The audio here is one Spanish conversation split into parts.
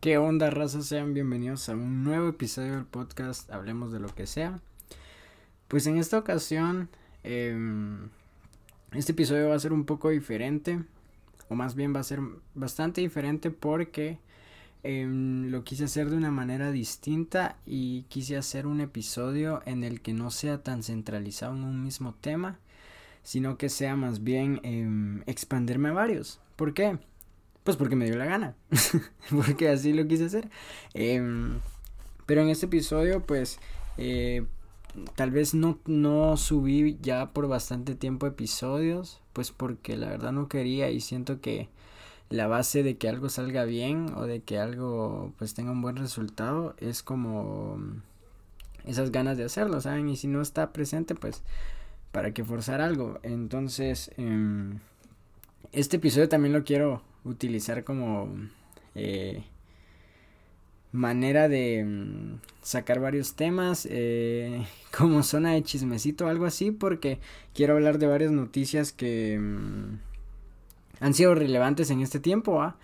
¿Qué onda, raza? Sean bienvenidos a un nuevo episodio del podcast Hablemos de lo que sea. Pues en esta ocasión, em, este episodio va a ser un poco diferente, o más bien va a ser bastante diferente porque em, lo quise hacer de una manera distinta y quise hacer un episodio en el que no sea tan centralizado en un mismo tema, sino que sea más bien em, expandirme a varios. ¿Por qué? Pues porque me dio la gana. porque así lo quise hacer. Em, pero en este episodio, pues, eh, tal vez no, no subí ya por bastante tiempo episodios. Pues porque la verdad no quería y siento que la base de que algo salga bien o de que algo pues tenga un buen resultado es como esas ganas de hacerlo, ¿saben? Y si no está presente, pues, ¿para qué forzar algo? Entonces, em, este episodio también lo quiero utilizar como eh, manera de mm, sacar varios temas eh, como zona de chismecito algo así porque quiero hablar de varias noticias que mm, han sido relevantes en este tiempo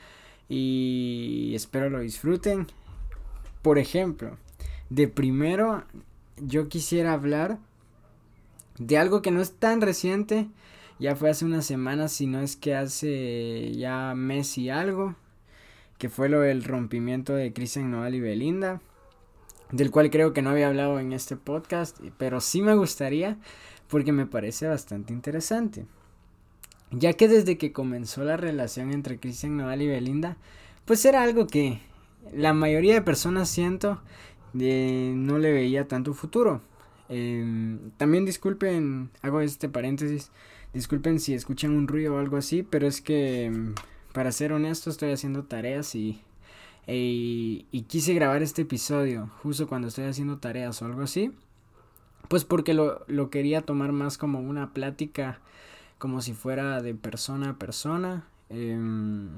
y espero lo disfruten. Por ejemplo de primero yo quisiera hablar de algo que no es tan reciente ya fue hace unas semanas, si no es que hace ya mes y algo, que fue lo del rompimiento de Cristian Nodal y Belinda, del cual creo que no había hablado en este podcast, pero sí me gustaría porque me parece bastante interesante. Ya que desde que comenzó la relación entre Cristian Nodal y Belinda, pues era algo que la mayoría de personas siento de no le veía tanto futuro. Em, también disculpen, hago este paréntesis, Disculpen si escuchan un ruido o algo así, pero es que, mm, para ser honesto, estoy haciendo tareas y, y, quise grabar este episodio justo cuando estoy haciendo tareas o algo así. Pues porque lo, lo quería tomar más como una plática, como si fuera de persona a persona. Em,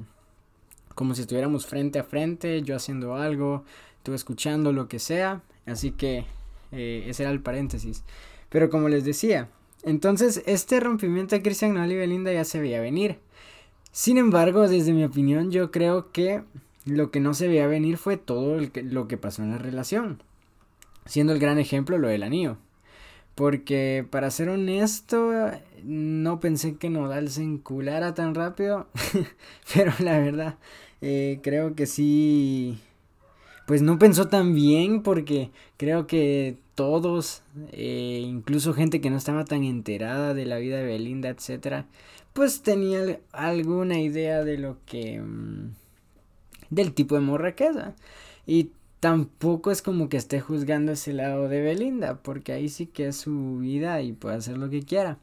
como si estuviéramos frente a frente, yo haciendo algo, tú escuchando lo que sea. Así que eh, ese era el paréntesis. Pero como les decía, entonces, este rompimiento de Christian Nodal y Belinda ya se veía venir. Sin embargo, desde mi opinión, yo creo que lo que no se veía venir fue todo lo que pasó en la relación. Siendo el gran ejemplo lo del anillo. Porque, para ser honesto, no pensé que Nodal se enculara tan rápido. pero la verdad, eh, creo que sí. Pues no pensó tan bien porque creo que todos, eh, incluso gente que no estaba tan enterada de la vida de Belinda, etcétera, pues tenía alguna idea de lo que mm, del tipo de morra que Y tampoco es como que esté juzgando ese lado de Belinda, porque ahí sí que es su vida y puede hacer lo que quiera.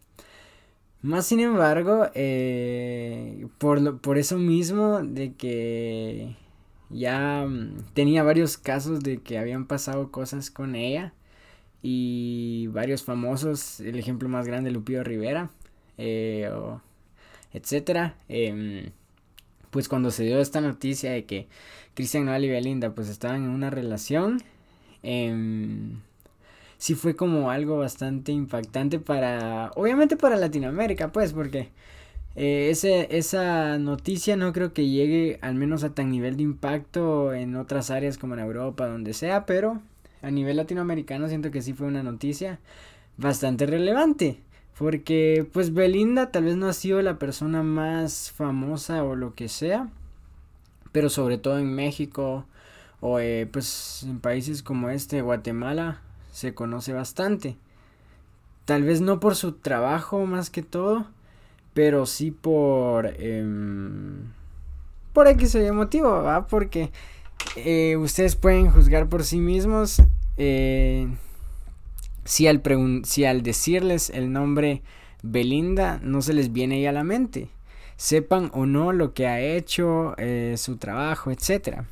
Más sin embargo, eh, por, por eso mismo de que ya mm, tenía varios casos de que habían pasado cosas con ella, y varios famosos, el ejemplo más grande Lupillo Rivera, eh, etcétera. Em, pues cuando se dio esta noticia de que Cristian Nodal y Belinda pues estaban en una relación, eh, sí fue como algo bastante impactante para, obviamente para Latinoamérica pues, porque eh, ese, esa noticia no creo que llegue al menos a tan nivel de impacto en otras áreas como en Europa, donde sea, pero a nivel latinoamericano siento que sí fue una noticia bastante relevante. Porque pues Belinda tal vez no ha sido la persona más famosa o lo que sea. Pero sobre todo en México o eh, pues en países como este, Guatemala, se conoce bastante. Tal vez no por su trabajo más que todo, pero sí por... Eh, por X motivo, ¿va? Porque eh, ustedes pueden juzgar por sí mismos eh, si, al al decirles el nombre Belinda no se les viene ahí a la mente, sepan o no lo que ha hecho, eh, su trabajo, etc.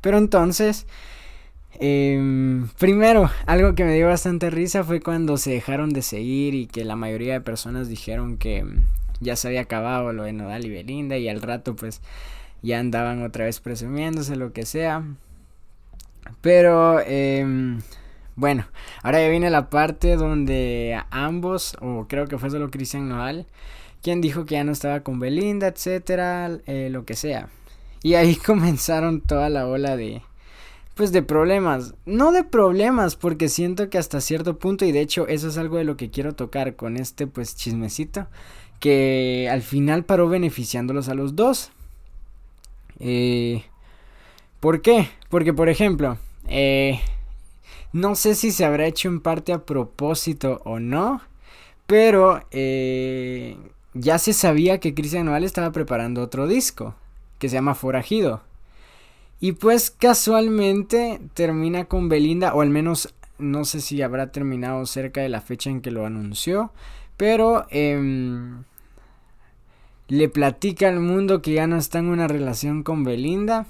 Pero entonces, em, primero, algo que me dio bastante risa fue cuando se dejaron de seguir y que la mayoría de personas dijeron que ya se había acabado lo de Nodal y Belinda y al rato pues ya andaban otra vez presumiéndose, lo que sea. Pero, eh, bueno, ahora ya viene la parte donde ambos, o creo que fue solo Cristian Noal, quien dijo que ya no estaba con Belinda, etcétera, eh, lo que sea. Y ahí comenzaron toda la ola de, pues de problemas. No de problemas, porque siento que hasta cierto punto, y de hecho eso es algo de lo que quiero tocar con este pues chismecito, que al final paró beneficiándolos a los dos. Eh, ¿Por qué? Porque por ejemplo, eh, no sé si se habrá hecho en parte a propósito o no, pero eh, ya se sabía que Cristian Nodal estaba preparando otro disco que se llama Forajido. Y pues casualmente termina con Belinda, o al menos no sé si habrá terminado cerca de la fecha en que lo anunció, pero em, le platica al mundo que ya no está en una relación con Belinda.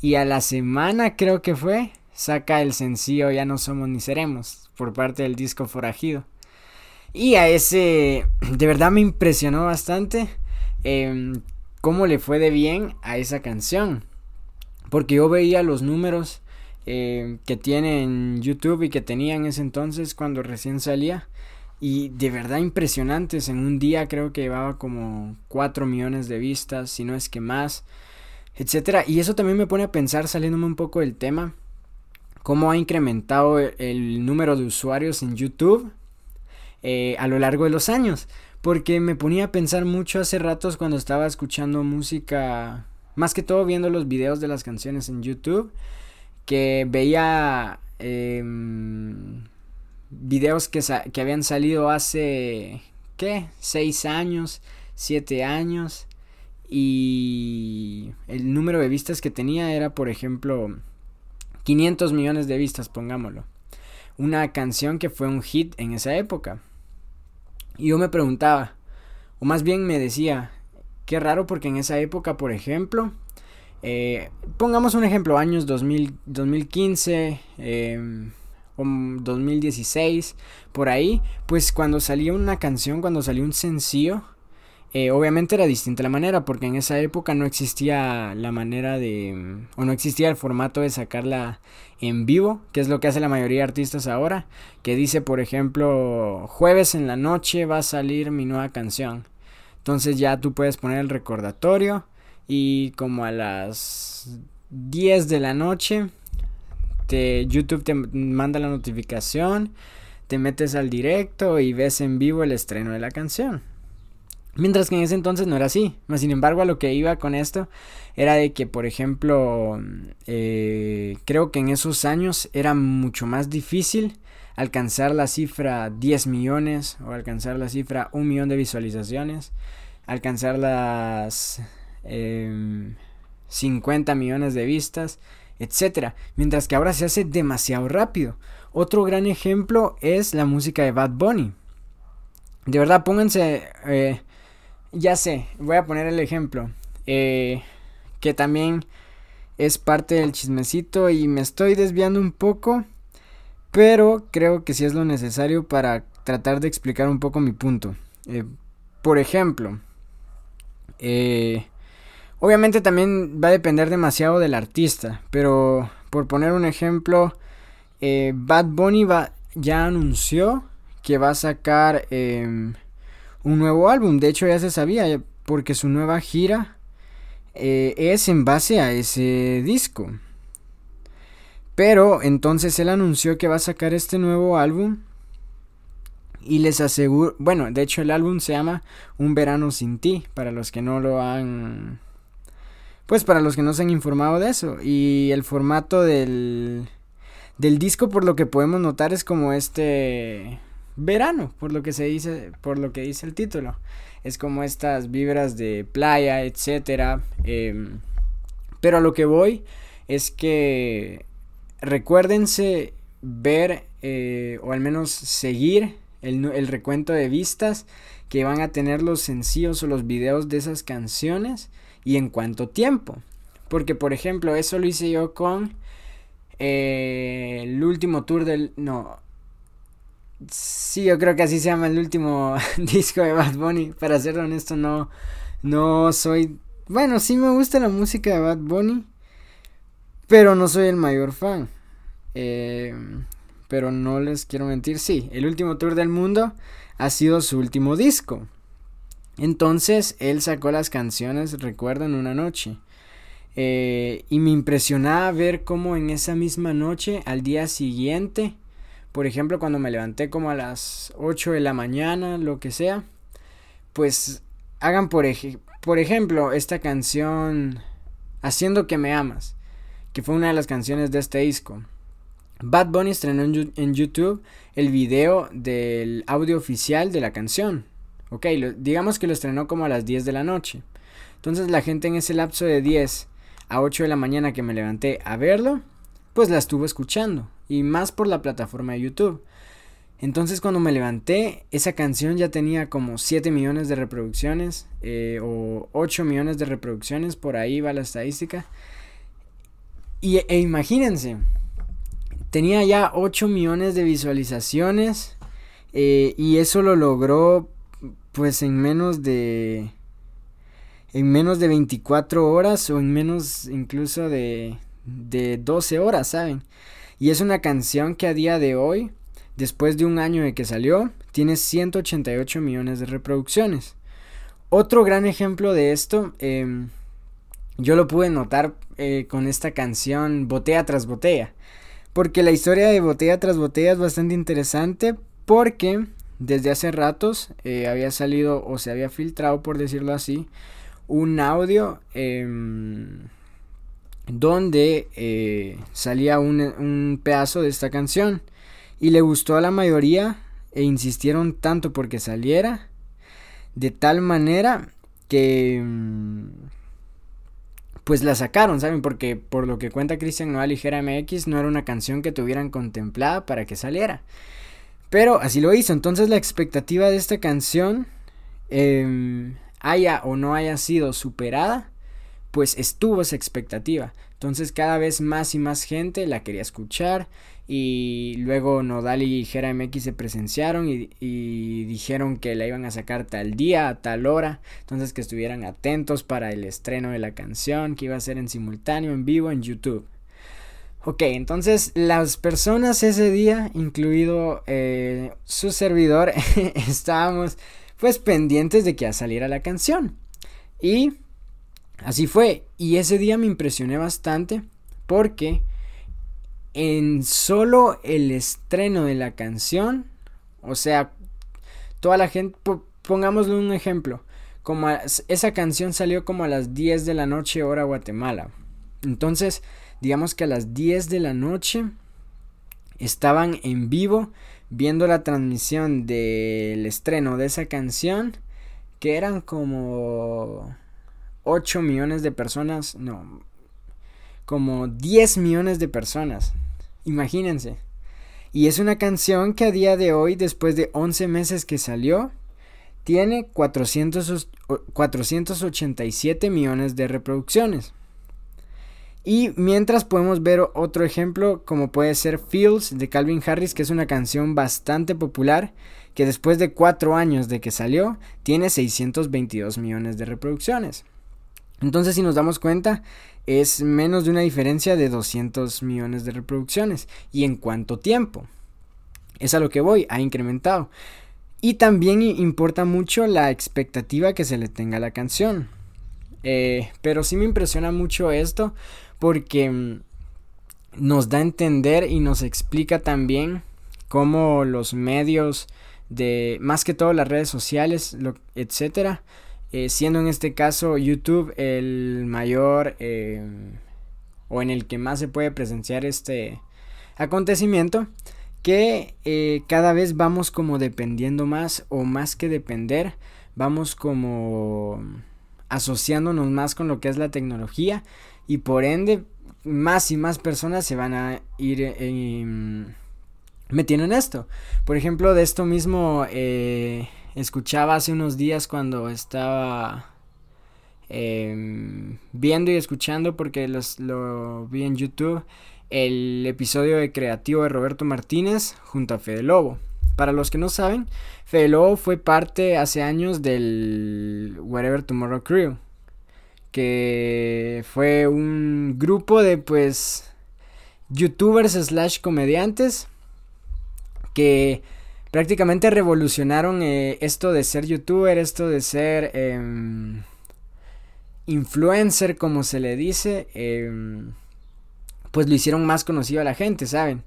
Y a la semana creo que fue, saca el sencillo Ya no somos ni seremos por parte del disco Forajido. Y a ese, de verdad me impresionó bastante em, cómo le fue de bien a esa canción. Porque yo veía los números eh, que tiene en YouTube y que tenía en ese entonces cuando recién salía. Y de verdad impresionantes. En un día creo que llevaba como 4 millones de vistas, si no es que más, etcétera. Y eso también me pone a pensar, saliéndome un poco del tema, cómo ha incrementado el número de usuarios en YouTube eh, a lo largo de los años. Porque me ponía a pensar mucho hace ratos cuando estaba escuchando música más que todo viendo los videos de las canciones en YouTube. Que veía em, videos que, que habían salido hace, ¿qué? Seis años, siete años. Y el número de vistas que tenía era, por ejemplo, 500 millones de vistas, pongámoslo. Una canción que fue un hit en esa época. Y yo me preguntaba, o más bien me decía, Qué raro porque en esa época, por ejemplo, eh, pongamos un ejemplo, años 2000, 2015 o 2016, por ahí, pues cuando salía una canción, cuando salió un sencillo, eh, obviamente era distinta la manera, porque en esa época no existía la manera de, o no existía el formato de sacarla en vivo, que es lo que hace la mayoría de artistas ahora, que dice, por ejemplo, jueves en la noche va a salir mi nueva canción. Entonces ya tú puedes poner el recordatorio y como a las 10 de la noche te, YouTube te manda la notificación, te metes al directo y ves en vivo el estreno de la canción. Mientras que en ese entonces no era así. Sin embargo, a lo que iba con esto era de que, por ejemplo, eh, creo que en esos años era mucho más difícil alcanzar la cifra 10 millones o alcanzar la cifra 1 millón de visualizaciones, alcanzar las 50 em, millones de vistas, etcétera, mientras que ahora se hace demasiado rápido. Otro gran ejemplo es la música de Bad Bunny. De verdad, pónganse, eh, ya sé, voy a poner el ejemplo, eh, que también es parte del chismecito y me estoy desviando un poco pero creo que sí es lo necesario para tratar de explicar un poco mi punto. Eh, por ejemplo, eh, obviamente también va a depender demasiado del artista, pero por poner un ejemplo, eh, Bad Bunny va, ya anunció que va a sacar em, un nuevo álbum. De hecho ya se sabía, porque su nueva gira es en base a ese disco. Pero entonces él anunció que va a sacar este nuevo álbum. Y les aseguro, bueno, de hecho el álbum se llama Un verano sin ti, para los que no lo han... Pues para los que no se han informado de eso. Y el formato del, del disco, por lo que podemos notar, es como este verano, por lo que se dice, por lo que dice el título. Es como estas vibras de playa, etcétera. Em, pero a lo que voy es que recuérdense ver eh, o al menos seguir el, recuento de vistas que van a tener los sencillos o los videos de esas canciones y en cuánto tiempo. Porque por ejemplo eso lo hice yo con eh, el último tour del... No. Sí, yo creo que así se llama el último disco de Bad Bunny. Para ser honesto, no, no soy... Bueno, sí me gusta la música de Bad Bunny pero no soy el mayor fan. Eh, pero no les quiero mentir, sí, el último tour del mundo ha sido su último disco. Entonces él sacó las canciones Recuerdo en una noche. Eh, y me impresionaba ver cómo en esa misma noche, al día siguiente, por ejemplo, cuando me levanté como a las 8 de la mañana, lo que sea, pues hagan por, por ejemplo esta canción Haciendo que me amas, que fue una de las canciones de este disco. Bad Bunny estrenó en, YouTube el video del audio oficial de la canción. Ok, digamos que lo estrenó como a las 10 de la noche. Entonces la gente en ese lapso de 10 a 8 de la mañana que me levanté a verlo, pues la estuvo escuchando. Y más por la plataforma de YouTube. Entonces cuando me levanté, esa canción ya tenía como 7 millones de reproducciones eh, o 8 millones de reproducciones, por ahí va la estadística. Y, e imagínense, tenía ya 8 millones de visualizaciones eh, y eso lo logró pues en menos de... En menos de 24 horas o en menos incluso de, de 12 horas, ¿saben? Y es una canción que a día de hoy después de un año de que salió, tiene 188 millones de reproducciones. Otro gran ejemplo de esto, em, yo lo pude notar eh, con esta canción Botella tras Botella. Porque la historia de Botella tras Botella es bastante interesante porque desde hace ratos eh, había salido o se había filtrado, por decirlo así, un audio em, donde eh, salía un pedazo de esta canción y le gustó a la mayoría e insistieron tanto porque saliera de tal manera que mm, pues la sacaron, ¿saben? Porque por lo que cuenta Cristian Noval Ligera MX no era una canción que tuvieran contemplada para que saliera. Pero así lo hizo. Entonces la expectativa de esta canción, em, haya o no haya sido superada, pues estuvo esa expectativa. Entonces cada vez más y más gente la quería escuchar y luego Nodal y Jera MX se presenciaron y, dijeron que la iban a sacar tal día, a tal hora, entonces que estuvieran atentos para el estreno de la canción que iba a ser en simultáneo, en vivo, en YouTube. Ok, entonces las personas ese día, incluido eh, su servidor, estábamos pues pendientes de que saliera la canción. Y así fue. Y ese día me impresioné bastante porque en solo el estreno de la canción, o sea, toda la gente, pongámosle un ejemplo, como esa canción salió como a las 10 de la noche hora Guatemala. Entonces, digamos que a las 10 de la noche estaban en vivo viendo la transmisión del estreno de esa canción, que eran como 8 millones de personas, no, como 10 millones de personas. Imagínense. Y es una canción que a día de hoy, después de 11 meses que salió, tiene 400, 487 millones de reproducciones. Y mientras podemos ver otro ejemplo como puede ser Fields de Calvin Harris, que es una canción bastante popular, que después de 4 años de que salió, tiene 622 millones de reproducciones. Entonces si nos damos cuenta, es menos de una diferencia de 200 millones de reproducciones. ¿Y en cuánto tiempo? Es a lo que voy, ha incrementado. Y también importa mucho la expectativa que se le tenga a la canción. Eh, pero sí me impresiona mucho esto porque mm, nos da a entender y nos explica también cómo los medios de más que todo las redes sociales, etcétera, eh, siendo en este caso YouTube el mayor eh, o en el que más se puede presenciar este acontecimiento que eh, cada vez vamos como dependiendo más o más que depender vamos como asociándonos más con lo que es la tecnología y por ende más y más personas se van a ir em, metiendo en esto. Por ejemplo de esto mismo escuchaba hace unos días cuando estaba em, viendo y escuchando porque los, lo vi en YouTube el episodio de Creativo de Roberto Martínez junto a Fede Lobo. Para los que no saben, Fede Lobo fue parte hace años del Whatever Tomorrow Crew, que fue un grupo de pues youtubers slash comediantes que prácticamente revolucionaron eh, esto de ser youtuber, esto de ser em, influencer, como se le dice, em, pues lo hicieron más conocido a la gente, ¿saben?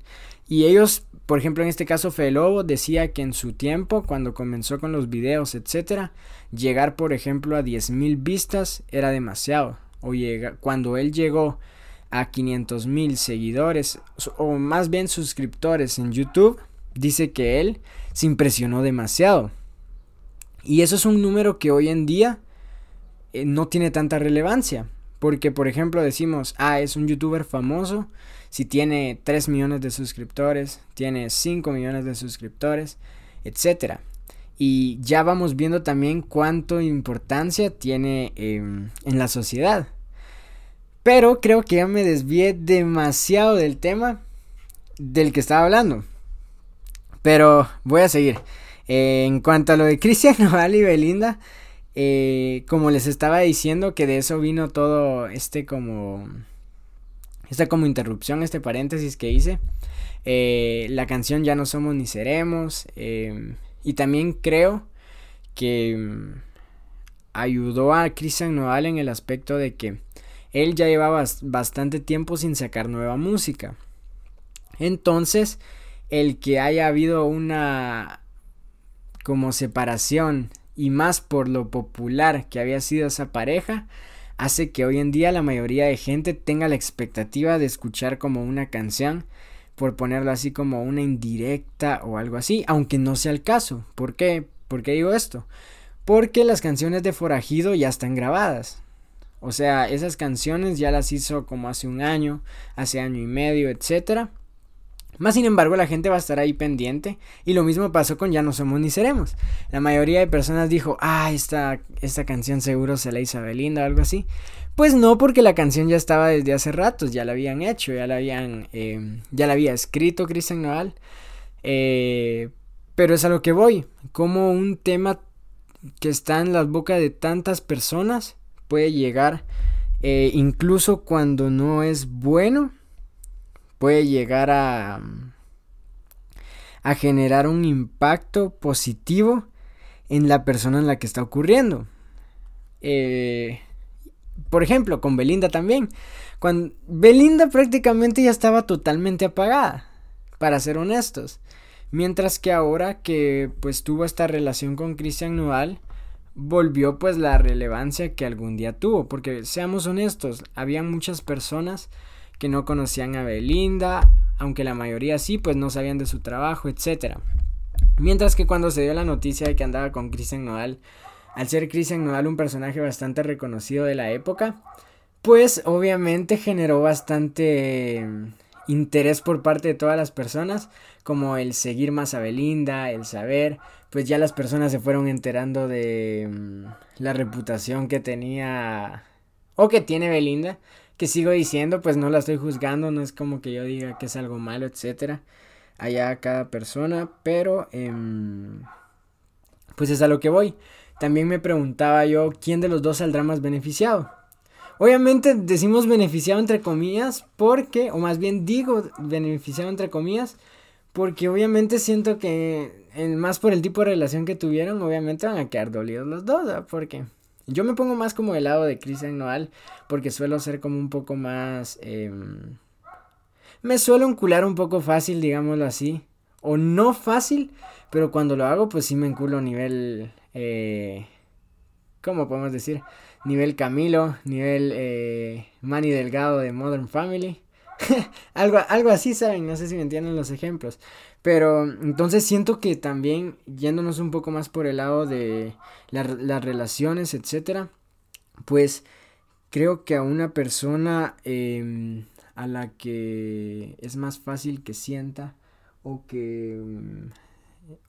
Y ellos, por ejemplo, en este caso Fede Lobo decía que en su tiempo, cuando comenzó con los videos, etcétera, llegar, por ejemplo, a 10.000 vistas era demasiado. O llega, cuando él llegó a 500 mil seguidores, o más bien suscriptores en YouTube, dice que él se impresionó demasiado. Y eso es un número que hoy en día eh, no tiene tanta relevancia. Porque, por ejemplo, decimos, ah, es un youtuber famoso. Si tiene 3 millones de suscriptores, tiene 5 millones de suscriptores, etc. Y ya vamos viendo también cuánto importancia tiene em, en la sociedad. Pero creo que ya me desvié demasiado del tema del que estaba hablando. Pero voy a seguir. Eh, en cuanto a lo de Cristian Noval y Belinda, eh, como les estaba diciendo que de eso vino todo este como esta como interrupción, este paréntesis que hice. Eh, la canción Ya no somos ni seremos. Em, y también creo que mm, ayudó a Cristian Noval en el aspecto de que él ya llevaba bastante tiempo sin sacar nueva música. Entonces, el que haya habido una como separación y más por lo popular que había sido esa pareja, hace que hoy en día la mayoría de gente tenga la expectativa de escuchar como una canción, por ponerlo así como una indirecta o algo así, aunque no sea el caso. ¿Por qué? ¿Por qué digo esto? Porque las canciones de Forajido ya están grabadas. O sea, esas canciones ya las hizo como hace un año, hace año y medio, etcétera. Más sin embargo, la gente va a estar ahí pendiente. Y lo mismo pasó con Ya no somos ni seremos. La mayoría de personas dijo, ah, esta, esta canción seguro se la hizo Belinda o algo así. Pues no, porque la canción ya estaba desde hace ratos, ya la habían hecho, ya la habían, eh, ya la había escrito Cristian Noal. Eh, pero es a lo que voy, como un tema que está en las bocas de tantas personas puede llegar, eh, incluso cuando no es bueno, puede llegar a, a generar un impacto positivo en la persona en la que está ocurriendo. Eh, por ejemplo, con Belinda también. Cuando Belinda prácticamente ya estaba totalmente apagada, para ser honestos. Mientras que ahora que pues tuvo esta relación con Christian Noal, volvió pues la relevancia que algún día tuvo. Porque seamos honestos, había muchas personas que no conocían a Belinda, aunque la mayoría sí, pues no sabían de su trabajo, etc. Mientras que cuando se dio la noticia de que andaba con Christian Nodal, al ser Christian Nodal un personaje bastante reconocido de la época, pues obviamente generó bastante mm, interés por parte de todas las personas, como el seguir más a Belinda, el saber, pues ya las personas se fueron enterando de mm, la reputación que tenía o que tiene Belinda, que sigo diciendo, pues no la estoy juzgando, no es como que yo diga que es algo malo, etcétera. Allá cada persona, pero em, pues es a lo que voy. También me preguntaba yo quién de los dos saldrá más beneficiado. Obviamente decimos beneficiado entre comillas porque, o más bien digo beneficiado entre comillas, porque obviamente siento que más por el tipo de relación que tuvieron, obviamente van a quedar dolidos los dos. Porque yo me pongo más como el lado de Christian Noal porque suelo ser como un poco más... Em, me suelo encular un poco fácil, digámoslo así. O no fácil, pero cuando lo hago pues sí me enculo a nivel... Eh, ¿Cómo podemos decir? Nivel Camilo, nivel eh, Manny Delgado de Modern Family. algo, algo así, ¿saben? No sé si me entienden los ejemplos. Pero entonces siento que también yéndonos un poco más por el lado de las relaciones, etcétera, pues creo que a una persona em, a la que es más fácil que sienta o que mm,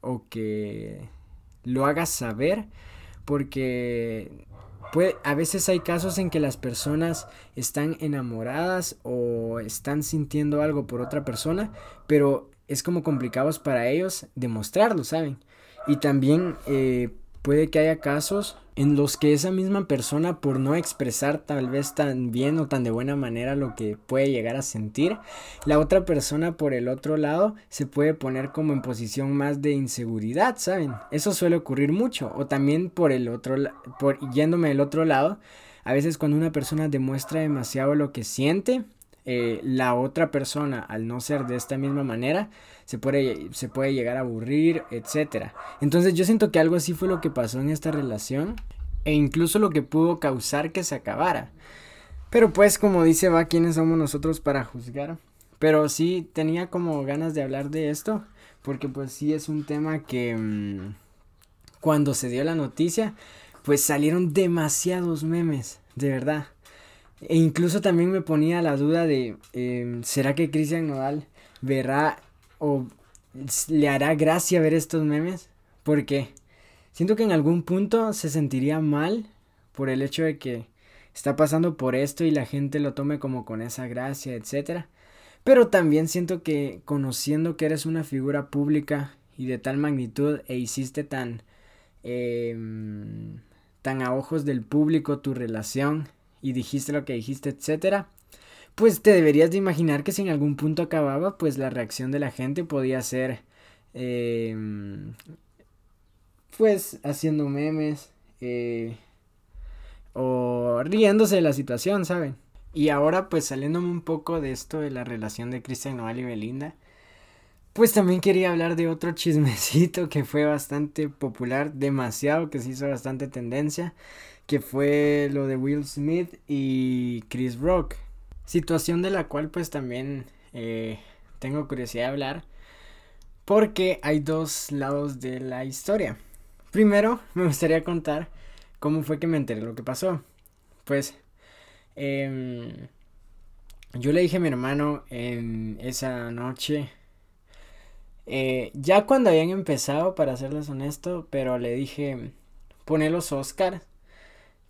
o que lo haga saber porque a veces hay casos en que las personas están enamoradas o están sintiendo algo por otra persona pero es como complicados para ellos demostrarlo, ¿saben? Y también eh, puede que haya casos en los que esa misma persona por no expresar tal vez tan bien o tan de buena manera lo que puede llegar a sentir, la otra persona por el otro lado se puede poner como en posición más de inseguridad, ¿saben? Eso suele ocurrir mucho o también por el otro por yéndome del otro lado, a veces cuando una persona demuestra demasiado lo que siente, eh, la otra persona, al no ser de esta misma manera, se puede, llegar a aburrir, etc. Entonces yo siento que algo así fue lo que pasó en esta relación e incluso lo que pudo causar que se acabara. Pero pues como dice va, ¿quiénes somos nosotros para juzgar? Pero sí tenía como ganas de hablar de esto, porque pues sí es un tema que mm, cuando se dio la noticia, pues salieron demasiados memes, de verdad. E incluso también me ponía la duda de, em, ¿será que Cristian Nodal verá o le hará gracia ver estos memes? Porque siento que en algún punto se sentiría mal por el hecho de que está pasando por esto y la gente lo tome como con esa gracia, etcétera. Pero también siento que conociendo que eres una figura pública y de tal magnitud e hiciste tan em, tan a ojos del público tu relación y dijiste lo que dijiste, etcétera, pues te deberías de imaginar que si en algún punto acababa, pues la reacción de la gente podía ser, em, pues haciendo memes eh, o riéndose de la situación, ¿saben? Y ahora pues saliéndome un poco de esto de la relación de Cristian Noval y Belinda, pues también quería hablar de otro chismecito que fue bastante popular, demasiado, que se hizo bastante tendencia, que fue lo de Will Smith y Chris Rock. Situación de la cual pues también eh, tengo curiosidad de hablar, porque hay dos lados de la historia. Primero, me gustaría contar cómo fue que me enteré lo que pasó. Pues, em, yo le dije a mi hermano en esa noche eh, ya cuando habían empezado, para serles honesto, pero le dije, pone los Oscars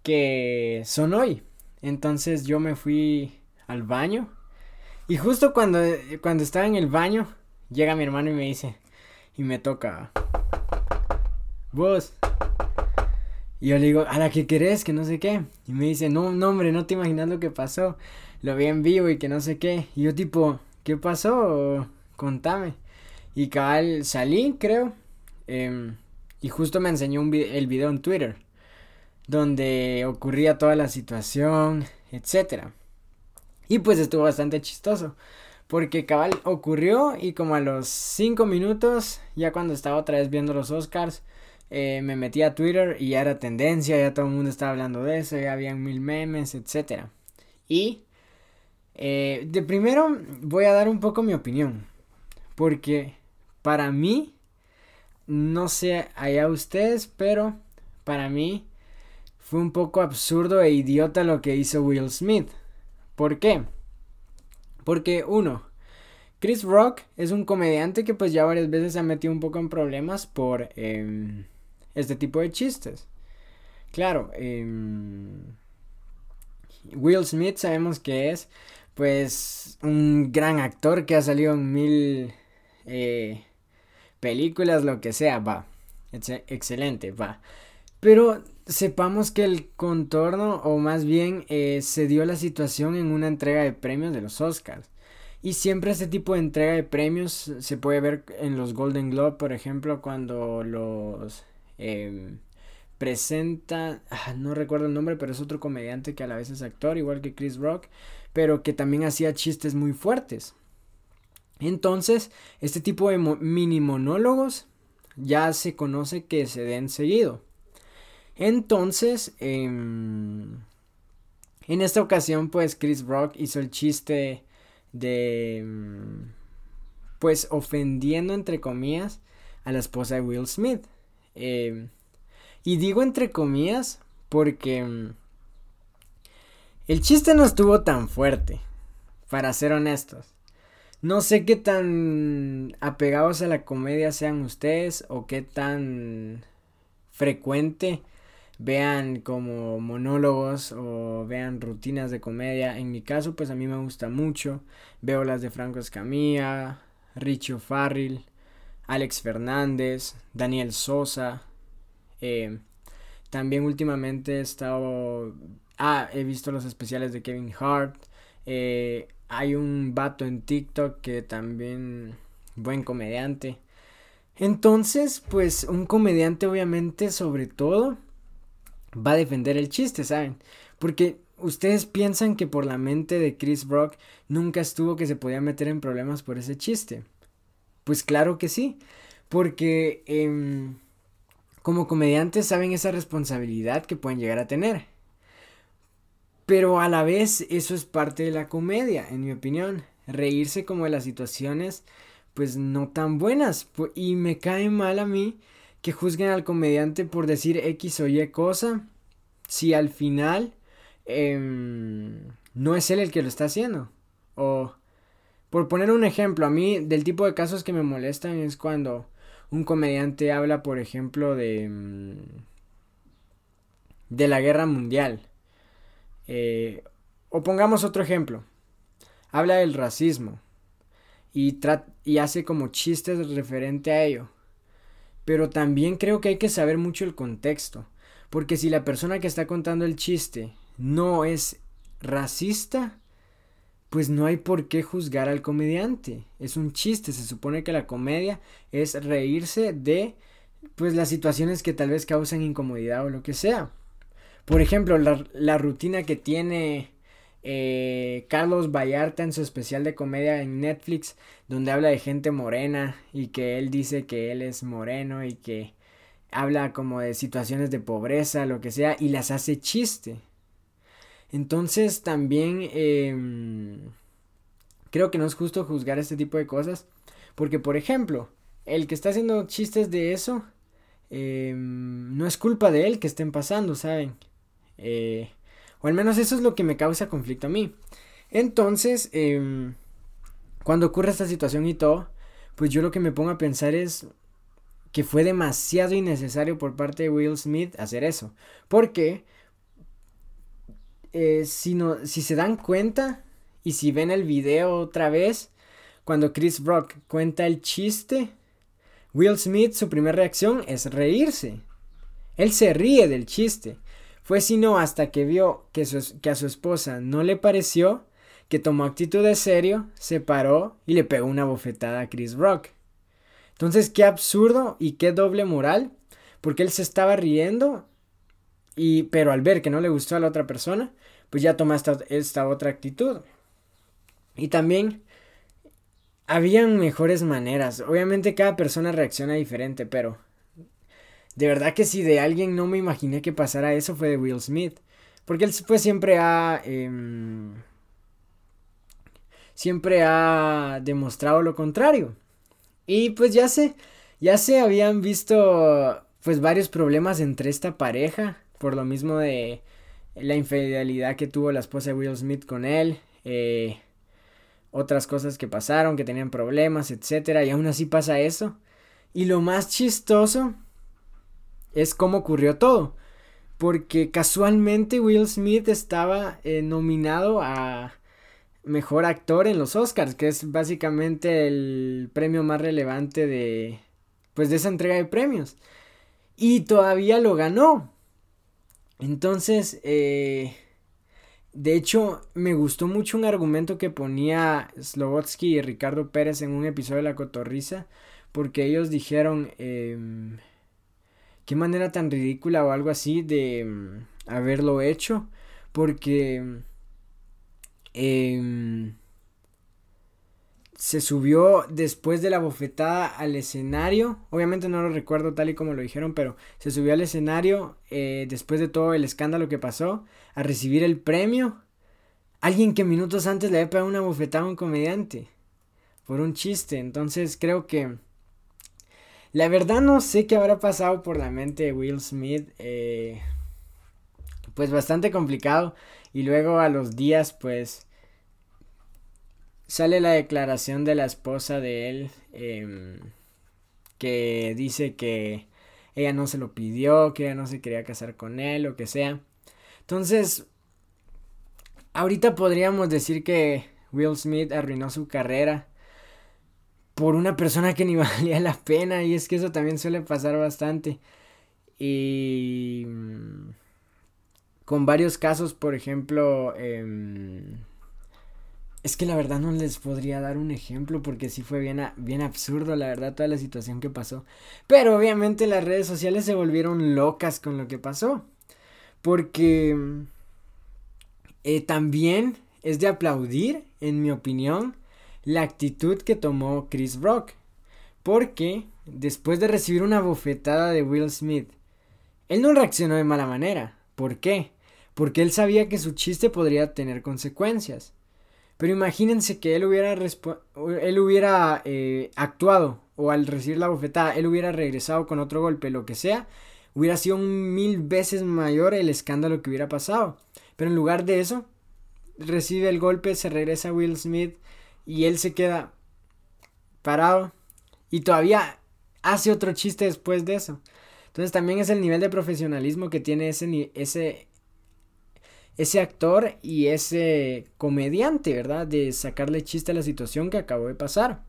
que son hoy. Entonces yo me fui al baño. Y justo cuando, cuando estaba en el baño, llega mi hermano y me dice, y me toca, vos. Y yo le digo, ¿a la que querés? Que no sé qué. Y me dice, no, no, hombre, no te imaginas lo que pasó. Lo vi en vivo y que no sé qué. Y yo tipo, ¿qué pasó? Contame. Y cabal salí, creo. Em, y justo me enseñó un el video en Twitter. Donde ocurría toda la situación, etcétera. Y pues estuvo bastante chistoso. Porque cabal ocurrió y como a los 5 minutos, ya cuando estaba otra vez viendo los Oscars, eh, me metí a Twitter y ya era tendencia, ya todo el mundo estaba hablando de eso, ya habían mil memes, etcétera. Y eh, de primero voy a dar un poco mi opinión. Porque para mí, no sé allá ustedes, pero para mí fue un poco absurdo e idiota lo que hizo Will Smith. ¿Por qué? Porque uno, Chris Rock es un comediante que pues ya varias veces se ha metido un poco en problemas por em, este tipo de chistes. Claro, em, Will Smith sabemos que es pues un gran actor que ha salido en mil eh, películas, lo que sea, va. excelente, va. Pero sepamos que el contorno, o más bien eh, se dio la situación en una entrega de premios de los Oscars. Y siempre este tipo de entrega de premios se puede ver en los Golden Globe, por ejemplo, cuando los eh, presenta, ah, no recuerdo el nombre, pero es otro comediante que a la vez es actor, igual que Chris Rock, pero que también hacía chistes muy fuertes. Entonces, este tipo de mini monólogos ya se conoce que se den seguido. Entonces, em, en esta ocasión, pues Chris Rock hizo el chiste de, em, pues, ofendiendo, entre comillas, a la esposa de Will Smith. Em, y digo entre comillas porque el chiste no estuvo tan fuerte, para ser honestos. No sé qué tan apegados a la comedia sean ustedes o qué tan frecuente vean como monólogos o vean rutinas de comedia. En mi caso, pues a mí me gusta mucho. Veo las de Franco Escamilla, Richie Farrell, Alex Fernández, Daniel Sosa. Eh, también últimamente he estado... Ah, he visto los especiales de Kevin Hart. Eh, hay un vato en TikTok que también buen comediante. Entonces, pues un comediante obviamente sobre todo va a defender el chiste, ¿saben? Porque ustedes piensan que por la mente de Chris Rock nunca estuvo que se podía meter en problemas por ese chiste. Pues claro que sí, porque em, como comediantes saben esa responsabilidad que pueden llegar a tener. Pero a la vez eso es parte de la comedia, en mi opinión. Reírse como de las situaciones pues no tan buenas. Y me cae mal a mí que juzguen al comediante por decir X o Y cosa. Si al final em, no es él el que lo está haciendo. O por poner un ejemplo, a mí del tipo de casos que me molestan es cuando un comediante habla, por ejemplo, de mm, de la guerra mundial. Eh, o pongamos otro ejemplo. Habla del racismo y, y hace como chistes referente a ello. Pero también creo que hay que saber mucho el contexto. Porque si la persona que está contando el chiste no es racista, pues no hay por qué juzgar al comediante. Es un chiste, se supone que la comedia es reírse de pues las situaciones que tal vez causan incomodidad o lo que sea. Por ejemplo, la, la rutina que tiene eh, Carlos Vallarta en su especial de comedia en Netflix, donde habla de gente morena y que él dice que él es moreno y que habla como de situaciones de pobreza, lo que sea, y las hace chiste. Entonces también em, creo que no es justo juzgar este tipo de cosas, porque por ejemplo, el que está haciendo chistes de eso, em, no es culpa de él que estén pasando, ¿saben? Eh, o al menos eso es lo que me causa conflicto a mí. Entonces, em, cuando ocurre esta situación y todo, pues yo lo que me pongo a pensar es que fue demasiado innecesario por parte de Will Smith hacer eso. Porque eh, si, no, si se dan cuenta y si ven el video otra vez, cuando Chris Rock cuenta el chiste, Will Smith su primera reacción es reírse. Él se ríe del chiste. Fue sino hasta que vio que, a su esposa no le pareció que tomó actitud de serio, se paró y le pegó una bofetada a Chris Rock. Entonces, qué absurdo y qué doble moral, porque él se estaba riendo y pero al ver que no le gustó a la otra persona, pues ya toma esta, esta otra actitud. Y también habían mejores maneras. Obviamente cada persona reacciona diferente, pero de verdad que si de alguien no me imaginé que pasara eso fue de Will Smith. Porque él pues siempre ha... Em, siempre ha demostrado lo contrario. Y pues ya se... Ya se habían visto pues varios problemas entre esta pareja. Por lo mismo de la infidelidad que tuvo la esposa de Will Smith con él. Eh, otras cosas que pasaron, que tenían problemas, etcétera. Y aún así pasa eso. Y lo más chistoso es cómo ocurrió todo. Porque casualmente Will Smith estaba eh, nominado a mejor actor en los Oscars, que es básicamente el premio más relevante de pues de esa entrega de premios. Y todavía lo ganó. Entonces, eh, de hecho, me gustó mucho un argumento que ponía Slovotsky y Ricardo Pérez en un episodio de La Cotorriza, porque ellos dijeron, em, qué manera tan ridícula o algo así de mm, haberlo hecho. Porque eh, se subió después de la bofetada al escenario. Obviamente no lo recuerdo tal y como lo dijeron, pero se subió al escenario eh, después de todo el escándalo que pasó a recibir el premio. Alguien que minutos antes le había pegado una bofetada a un comediante por un chiste. Entonces creo que la verdad no sé qué habrá pasado por la mente de Will Smith. Eh, pues bastante complicado. Y luego a los días pues sale la declaración de la esposa de él. Em, que dice que ella no se lo pidió, que ella no se quería casar con él, o que sea. Entonces, ahorita podríamos decir que Will Smith arruinó su carrera por una persona que ni valía la pena y es que eso también suele pasar bastante. Y mm, con varios casos por ejemplo em, es que la verdad no les podría dar un ejemplo porque sí fue bien, bien absurdo la verdad toda la situación que pasó. Pero obviamente las redes sociales se volvieron locas con lo que pasó porque eh, también es de aplaudir, en mi opinión, la actitud que tomó Chris Rock. Porque después de recibir una bofetada de Will Smith, él no reaccionó de mala manera. ¿Por qué? Porque él sabía que su chiste podría tener consecuencias. Pero imagínense que él hubiera, él hubiera eh, actuado o al recibir la bofetada, él hubiera regresado con otro golpe, lo que sea, hubiera sido mil veces mayor el escándalo que hubiera pasado. Pero en lugar de eso, recibe el golpe, se regresa Will Smith y él se queda parado y todavía hace otro chiste después de eso. Entonces también es el nivel de profesionalismo que tiene ese, ese, ese actor y ese comediante, ¿verdad? De sacarle chiste a la situación que acabó de pasar.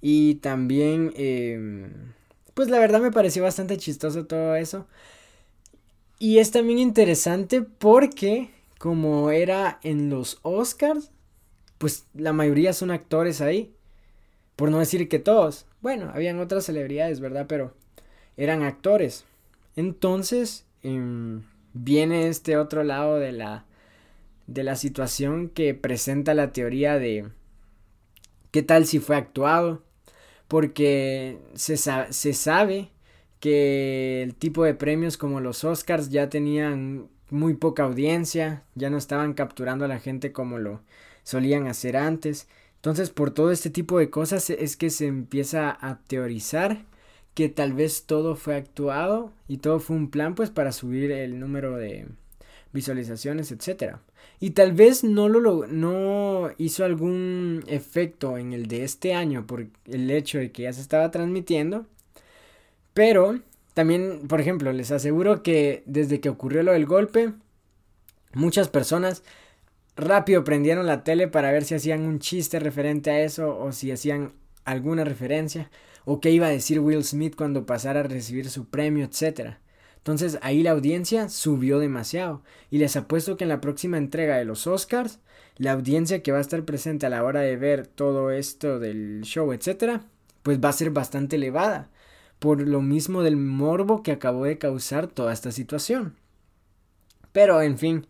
Y también, em, pues la verdad me pareció bastante chistoso todo eso. Y es también interesante porque como era en los Oscars, pues la mayoría son actores ahí. Por no decir que todos. Bueno, habían otras celebridades, ¿verdad? Pero eran actores. Entonces, em, viene este otro lado de la, de la situación que presenta la teoría de qué tal si fue actuado. Porque se, se sabe que el tipo de premios como los Oscars ya tenían muy poca audiencia, ya no estaban capturando a la gente como lo solían hacer antes. Entonces, por todo este tipo de cosas es que se empieza a teorizar que tal vez todo fue actuado y todo fue un plan pues para subir el número de visualizaciones, etcétera. Y tal vez no lo no hizo algún efecto en el de este año por el hecho de que ya se estaba transmitiendo, pero también, por ejemplo, les aseguro que desde que ocurrió lo del golpe, muchas personas rápido prendieron la tele para ver si hacían un chiste referente a eso o si hacían alguna referencia o qué iba a decir Will Smith cuando pasara a recibir su premio, etc. Entonces ahí la audiencia subió demasiado y les apuesto que en la próxima entrega de los Oscars la audiencia que va a estar presente a la hora de ver todo esto del show, etc. pues va a ser bastante elevada por lo mismo del morbo que acabó de causar toda esta situación. Pero en fin,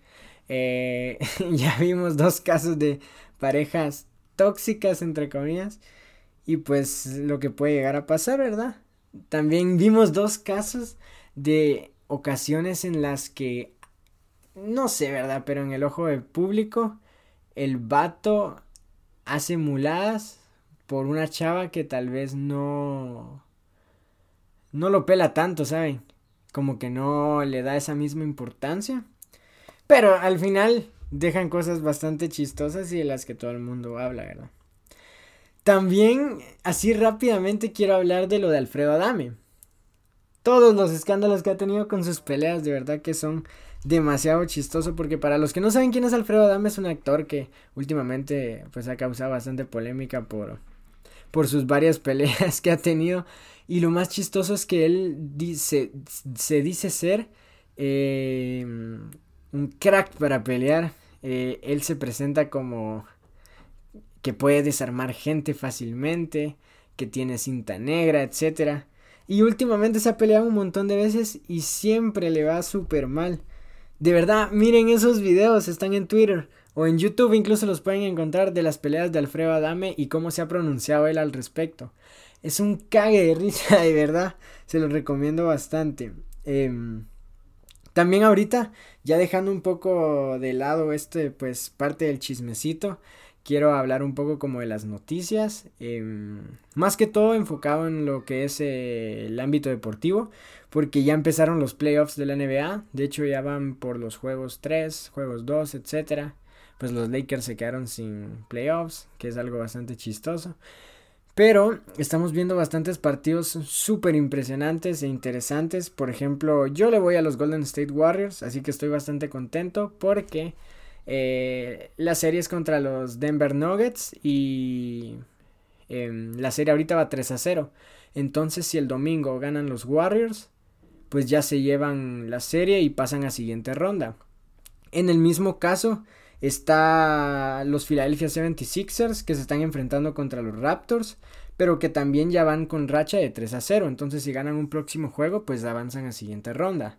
eh, ya vimos dos casos de parejas tóxicas, entre comillas, y pues lo que puede llegar a pasar, ¿verdad? También vimos dos casos de ocasiones en las que, no sé, ¿verdad? Pero en el ojo del público, el vato hace muladas por una chava que tal vez no no lo pela tanto, ¿saben? Como que no le da esa misma importancia. Pero al final dejan cosas bastante chistosas y de las que todo el mundo habla, ¿verdad? También, así rápidamente, quiero hablar de lo de Alfredo Adame. Todos los escándalos que ha tenido con sus peleas, de verdad que son demasiado chistoso porque para los que no saben quién es Alfredo Adame es un actor que últimamente pues ha causado bastante polémica por por sus varias peleas que ha tenido y lo más chistoso es que él dice, se dice ser eh, un crack para pelear. Eh, él se presenta como que puede desarmar gente fácilmente, que tiene cinta negra, etc. Y últimamente se ha peleado un montón de veces y siempre le va súper mal. De verdad, miren esos videos, están en Twitter o en YouTube, incluso los pueden encontrar de las peleas de Alfredo Adame y cómo se ha pronunciado él al respecto. Es un cague de risa, de verdad. Se lo recomiendo bastante. Em, también ahorita, ya dejando un poco de lado este, pues, parte del chismecito, quiero hablar un poco como de las noticias. Em, más que todo enfocado en lo que es eh, el ámbito deportivo. Porque ya empezaron los playoffs de la NBA. De hecho, ya van por los juegos 3, juegos 2, etcétera. Pues los Lakers se quedaron sin playoffs, que es algo bastante chistoso. Pero estamos viendo bastantes partidos súper impresionantes e interesantes. Por ejemplo, yo le voy a los Golden State Warriors, así que estoy bastante contento porque eh, la serie es contra los Denver Nuggets y em, la serie ahorita va 3 a 0. Entonces, si el domingo ganan los Warriors, pues ya se llevan la serie y pasan a siguiente ronda. En el mismo caso, Está los Philadelphia 76ers que se están enfrentando contra los Raptors, pero que también ya van con racha de 3 a 0. Entonces si ganan un próximo juego, pues avanzan a siguiente ronda.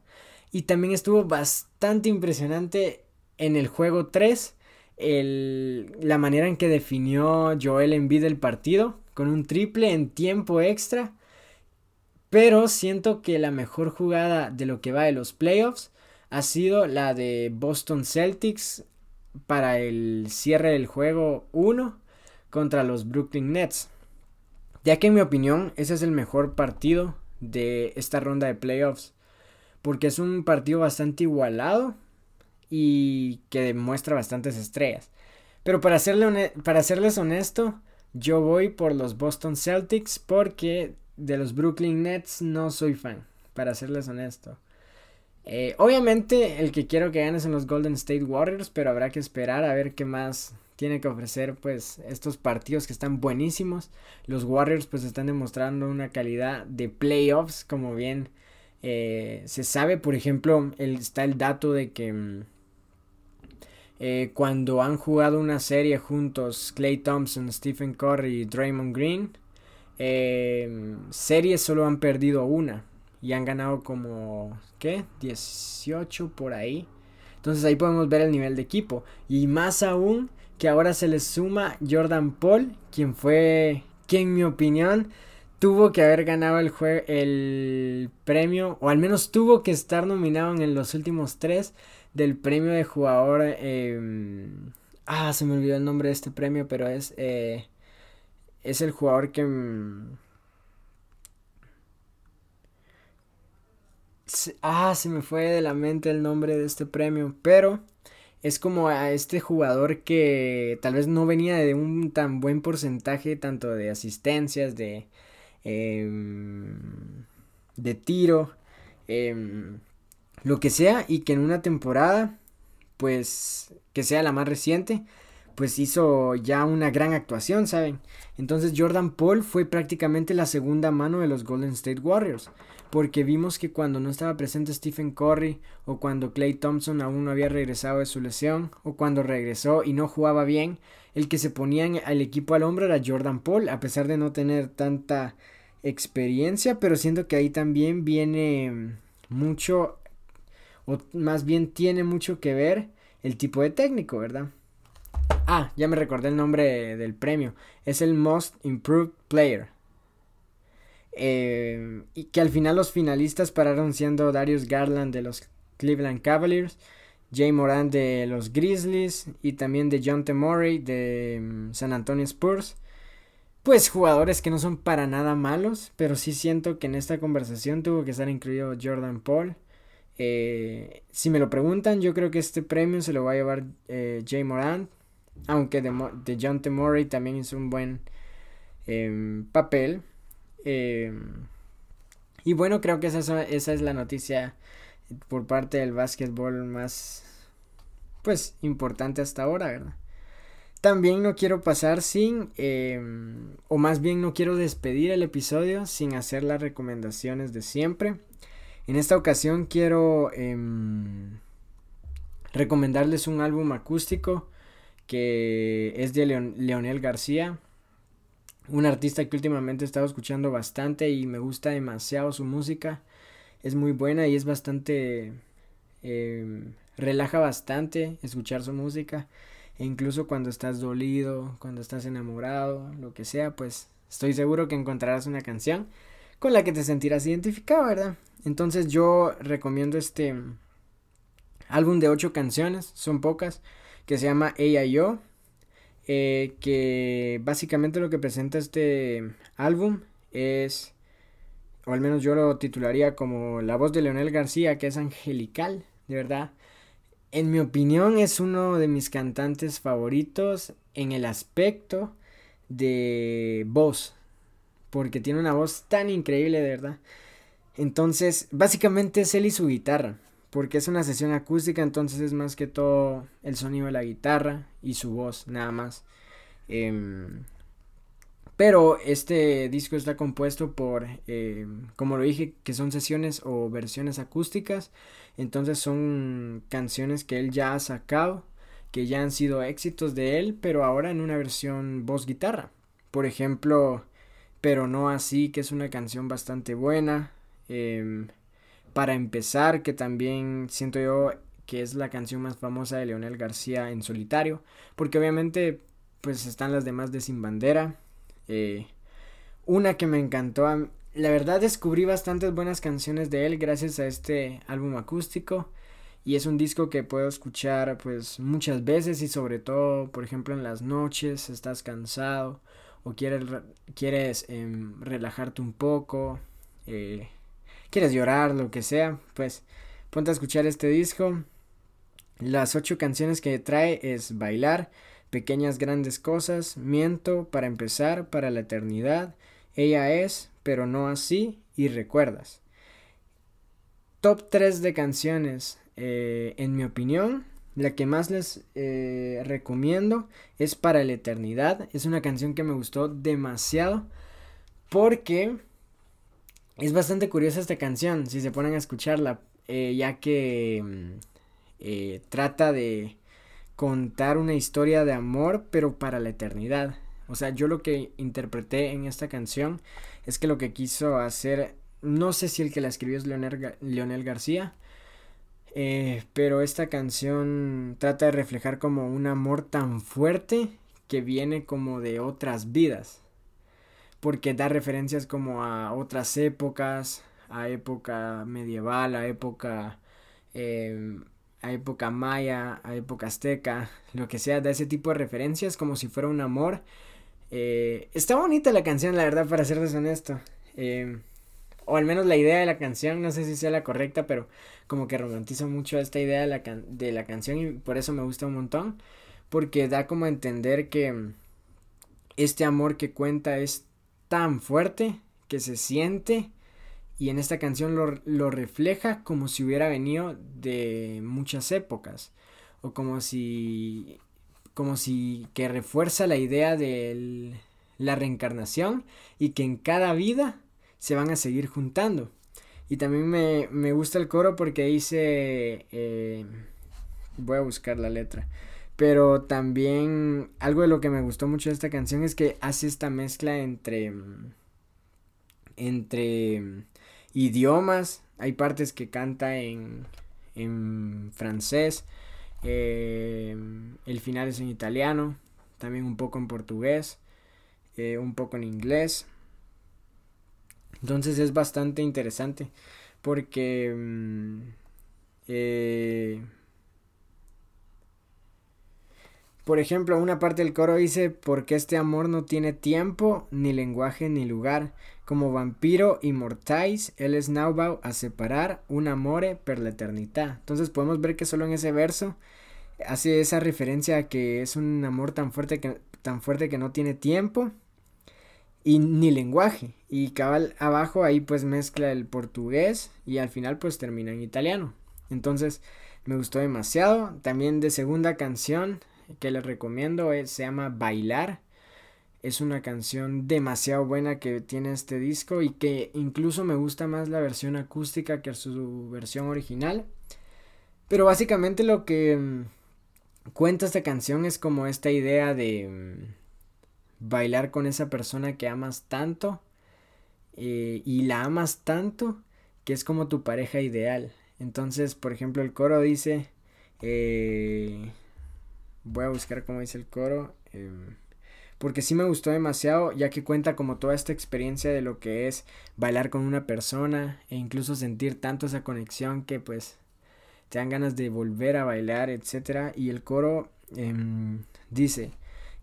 Y también estuvo bastante impresionante en el juego 3 el, la manera en que definió Joel Embiid el partido con un triple en tiempo extra. Pero siento que la mejor jugada de lo que va de los playoffs ha sido la de Boston Celtics para el cierre del juego 1 contra los Brooklyn Nets. Ya que en mi opinión ese es el mejor partido de esta ronda de playoffs. Porque es un partido bastante igualado y que demuestra bastantes estrellas. Pero para, para serles honesto, yo voy por los Boston Celtics porque de los Brooklyn Nets no soy fan, para serles honesto. Eh, obviamente el que quiero que gane son los Golden State Warriors, pero habrá que esperar a ver qué más tiene que ofrecer pues estos partidos que están buenísimos. Los Warriors pues están demostrando una calidad de playoffs como bien eh, se sabe. Por ejemplo, está el dato de que mm, eh, cuando han jugado una serie juntos Clay Thompson, Stephen Curry y Draymond Green, series solo han perdido una y han ganado como, ¿qué? 18 por ahí. Entonces ahí podemos ver el nivel de equipo. Y más aún que ahora se le suma Jordan Paul, quien fue, que en mi opinión tuvo que haber ganado el, el premio, o al menos tuvo que estar nominado en los últimos tres del premio de jugador. Em, ah, se me olvidó el nombre de este premio, pero es, eh, es el jugador que... Mm, Ah, se me fue de la mente el nombre de este premio, pero es como a este jugador que tal vez no venía de un tan buen porcentaje tanto de asistencias, de, em, de tiro, em, lo que sea, y que en una temporada, pues, que sea la más reciente, pues hizo ya una gran actuación, ¿saben? Entonces Jordan Paul fue prácticamente la segunda mano de los Golden State Warriors porque vimos que cuando no estaba presente Stephen Curry o cuando Clay Thompson aún no había regresado de su lesión o cuando regresó y no jugaba bien, el que se ponía al equipo al hombro era Jordan Paul, a pesar de no tener tanta experiencia, pero siento que ahí también viene mucho, o más bien tiene mucho que ver el tipo de técnico, ¿verdad? Ah, ya me recordé el nombre del premio. Es el Most Improved Player. Eh, y que al final los finalistas pararon siendo Darius Garland de los Cleveland Cavaliers, Jay Moran de los Grizzlies y también de John T. Murray de mm, San Antonio Spurs. Pues jugadores que no son para nada malos, pero sí siento que en esta conversación tuvo que estar incluido Jordan Paul. Eh, si me lo preguntan, yo creo que este premio se lo va a llevar eh, Jay Moran, aunque de, de John T. También hizo un buen em, papel. Em, y bueno, creo que esa, es la noticia por parte del básquetbol más, pues, importante hasta ahora. También no quiero pasar sin, em, o más bien no quiero despedir el episodio sin hacer las recomendaciones de siempre. En esta ocasión quiero em, recomendarles un álbum acústico que es de Leonel García un artista que últimamente he estado escuchando bastante y me gusta demasiado su música. Es muy buena y es bastante... Em, relaja bastante escuchar su música. E incluso cuando estás dolido, cuando estás enamorado, lo que sea, pues estoy seguro que encontrarás una canción con la que te sentirás identificado, ¿verdad? Entonces yo recomiendo este álbum de ocho canciones, son pocas, que se llama Ella y yo eh, que básicamente lo que presenta este álbum es, o al menos yo lo titularía como la voz de Leonel García, que es angelical, de verdad. En mi opinión es uno de mis cantantes favoritos en el aspecto de voz, porque tiene una voz tan increíble, de verdad. Entonces, básicamente es él y su guitarra porque es una sesión acústica, entonces es más que todo el sonido de la guitarra y su voz, nada más. Em, pero este disco está compuesto por, em, como lo dije, que son sesiones o versiones acústicas, entonces son canciones que él ya ha sacado, que ya han sido éxitos de él, pero ahora en una versión voz-guitarra. Por ejemplo, pero no así, que es una canción bastante buena. Eh, para empezar, que también siento yo que es la canción más famosa de Leonel García en solitario, porque obviamente pues están las demás de Sin Bandera. Eh, una que me encantó, la verdad descubrí bastantes buenas canciones de él gracias a este álbum acústico y es un disco que puedo escuchar pues muchas veces y sobre todo por ejemplo en las noches estás cansado o quieres, quieres em, relajarte un poco, eh, quieres llorar, lo que sea, pues ponte a escuchar este disco. Las ocho canciones que trae es Bailar, Pequeñas Grandes Cosas, Miento, Para empezar, Para la Eternidad, Ella es, pero no así, y Recuerdas. Top 3 de canciones, eh, en mi opinión, la que más les eh, recomiendo es Para la Eternidad. Es una canción que me gustó demasiado porque es bastante curiosa esta canción, si se ponen a escucharla, eh, ya que mm, eh, trata de contar una historia de amor, pero para la eternidad. O sea, yo lo que interpreté en esta canción es que lo que quiso hacer, no sé si el que la escribió es Leonel García, eh, pero esta canción trata de reflejar como un amor tan fuerte que viene como de otras vidas. Porque da referencias como a otras épocas, a época medieval, a época, em, a época maya, a época azteca, lo que sea, da ese tipo de referencias como si fuera un amor. Eh, está bonita la canción, la verdad, para ser deshonesto. Eh, o al menos la idea de la canción, no sé si sea la correcta, pero como que romantizo mucho esta idea de la, de la canción y por eso me gusta un montón, porque da como entender que este amor que cuenta es tan fuerte que se siente y en esta canción lo, refleja como si hubiera venido de muchas épocas o como si como si que refuerza la idea de la reencarnación y que en cada vida se van a seguir juntando. Y también me, me gusta el coro porque dice... Eh, voy a buscar la letra. Pero también algo de lo que me gustó mucho de esta canción es que hace esta mezcla entre... Entre idiomas. Hay partes que canta en, en francés. Eh, el final es en italiano. También un poco en portugués. Eh, un poco en inglés. Entonces es bastante interesante porque mm, eh, por ejemplo, una parte del coro dice, porque este amor no tiene tiempo, ni lenguaje, ni lugar. Como vampiro y mortais, él es naubau a separar un amore per la eternidad. Entonces podemos ver que solo en ese verso hace esa referencia a que es un amor tan fuerte que, tan fuerte que no tiene tiempo y ni lenguaje. Y cabal abajo ahí pues mezcla el portugués y al final pues termina en italiano. Entonces me gustó demasiado. También de segunda canción que les recomiendo es, se llama Bailar. Es una canción demasiado buena que tiene este disco y que incluso me gusta más la versión acústica que su versión original. Pero básicamente lo que mm, cuenta esta canción es como esta idea de mm, bailar con esa persona que amas tanto eh, y la amas tanto que es como tu pareja ideal. Entonces, por ejemplo, el coro dice, eh, voy a buscar cómo dice el coro, em, porque sí me gustó demasiado, ya que cuenta como toda esta experiencia de lo que es bailar con una persona e incluso sentir tanto esa conexión que pues te dan ganas de volver a bailar, etcétera. Y el coro em, dice,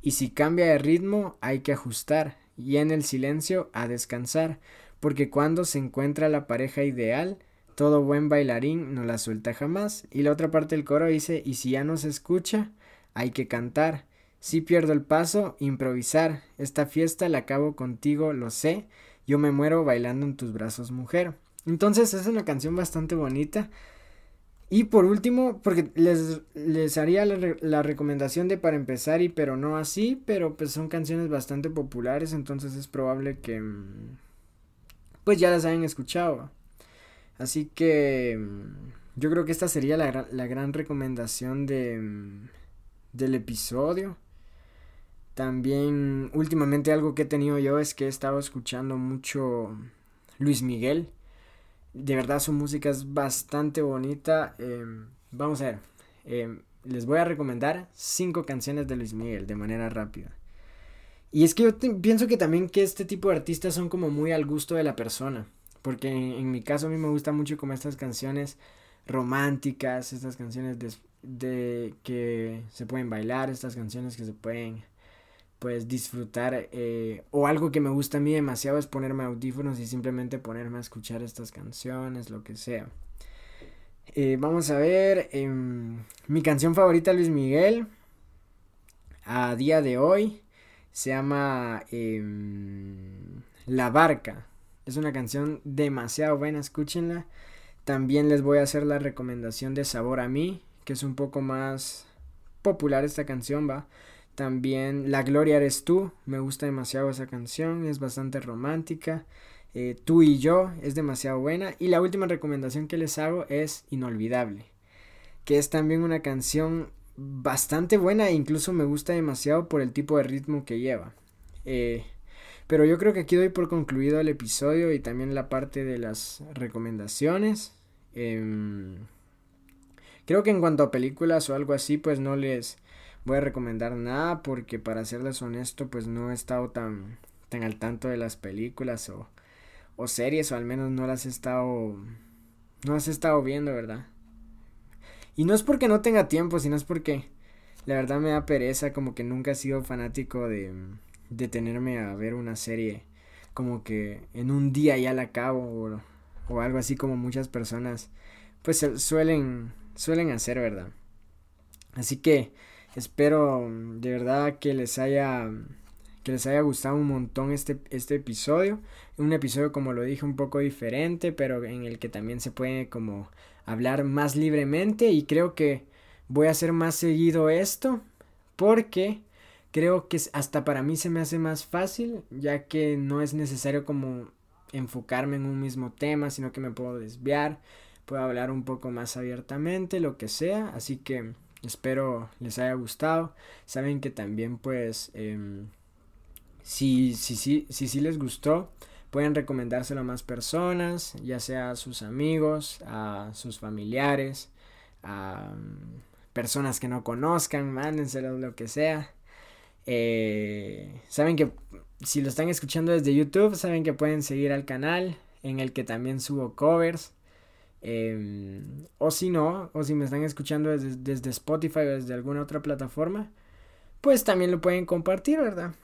y si cambia de ritmo hay que ajustar y en el silencio a descansar, porque cuando se encuentra la pareja ideal, todo buen bailarín no la suelta jamás. Y la otra parte del coro dice, y si ya no se escucha, hay que cantar. Si pierdo el paso, improvisar. Esta fiesta la acabo contigo, lo sé. Yo me muero bailando en tus brazos, mujer. Entonces es una canción bastante bonita. Y por último, porque les, les haría la, recomendación de para empezar y pero no así, pero pues son canciones bastante populares, entonces es probable que mm, pues ya las hayan escuchado. Así que mm, yo creo que esta sería la, la gran recomendación de, mm, del episodio. También últimamente algo que he tenido yo es que he estado escuchando mucho Luis Miguel de verdad su música es bastante bonita. Em, vamos a ver. Eh, les voy a recomendar cinco canciones de Luis Miguel de manera rápida. Y es que yo pienso que también que este tipo de artistas son como muy al gusto de la persona. Porque en, mi caso a mí me gusta mucho como estas canciones románticas, estas canciones de, de, que se pueden bailar, estas canciones que se pueden pues disfrutar eh, o algo que me gusta a mí demasiado es ponerme audífonos y simplemente ponerme a escuchar estas canciones, lo que sea. Eh, vamos a ver, em, mi canción favorita Luis Miguel a día de hoy se llama em, La Barca. Es una canción demasiado buena, escúchenla. También les voy a hacer la recomendación de Sabor a mí, que es un poco más popular esta canción, va. También La Gloria eres tú, me gusta demasiado esa canción, es bastante romántica. Eh, tú y yo es demasiado buena. Y la última recomendación que les hago es Inolvidable, que es también una canción bastante buena e incluso me gusta demasiado por el tipo de ritmo que lleva. Eh, pero yo creo que aquí doy por concluido el episodio y también la parte de las recomendaciones. Em, creo que en cuanto a películas o algo así, pues no les voy a recomendar nada porque para serles honesto, pues no he estado tan, tan al tanto de las películas o, o series o al menos no las he estado no las he estado viendo, ¿verdad? Y no es porque no tenga tiempo, sino es porque la verdad me da pereza, como que nunca he sido fanático de detenerme a ver una serie como que en un día ya la acabo o, algo así como muchas personas pues suelen suelen hacer, ¿verdad? Así que espero de verdad que les haya que les haya gustado un montón este, este episodio. Un episodio, como lo dije, un poco diferente, pero en el que también se puede como hablar más libremente y creo que voy a hacer más seguido esto porque creo que hasta para mí se me hace más fácil ya que no es necesario como enfocarme en un mismo tema, sino que me puedo desviar, puedo hablar un poco más abiertamente, lo que sea, así que espero les haya gustado. Saben que también pues... Eh, si, si, si, si, si les gustó, pueden recomendárselo a más personas, ya sea a sus amigos, a sus familiares, a mm, personas que no conozcan, mándenselo lo que sea. Eh, saben que si lo están escuchando desde YouTube, saben que pueden seguir al canal en el que también subo covers. Em, o si no, o si me están escuchando desde, desde Spotify o desde alguna otra plataforma, pues también lo pueden compartir, ¿verdad?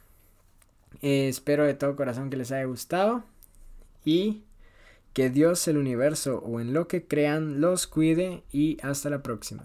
Eh, espero de todo corazón que les haya gustado y que Dios, el universo o en lo que crean los cuide y hasta la próxima.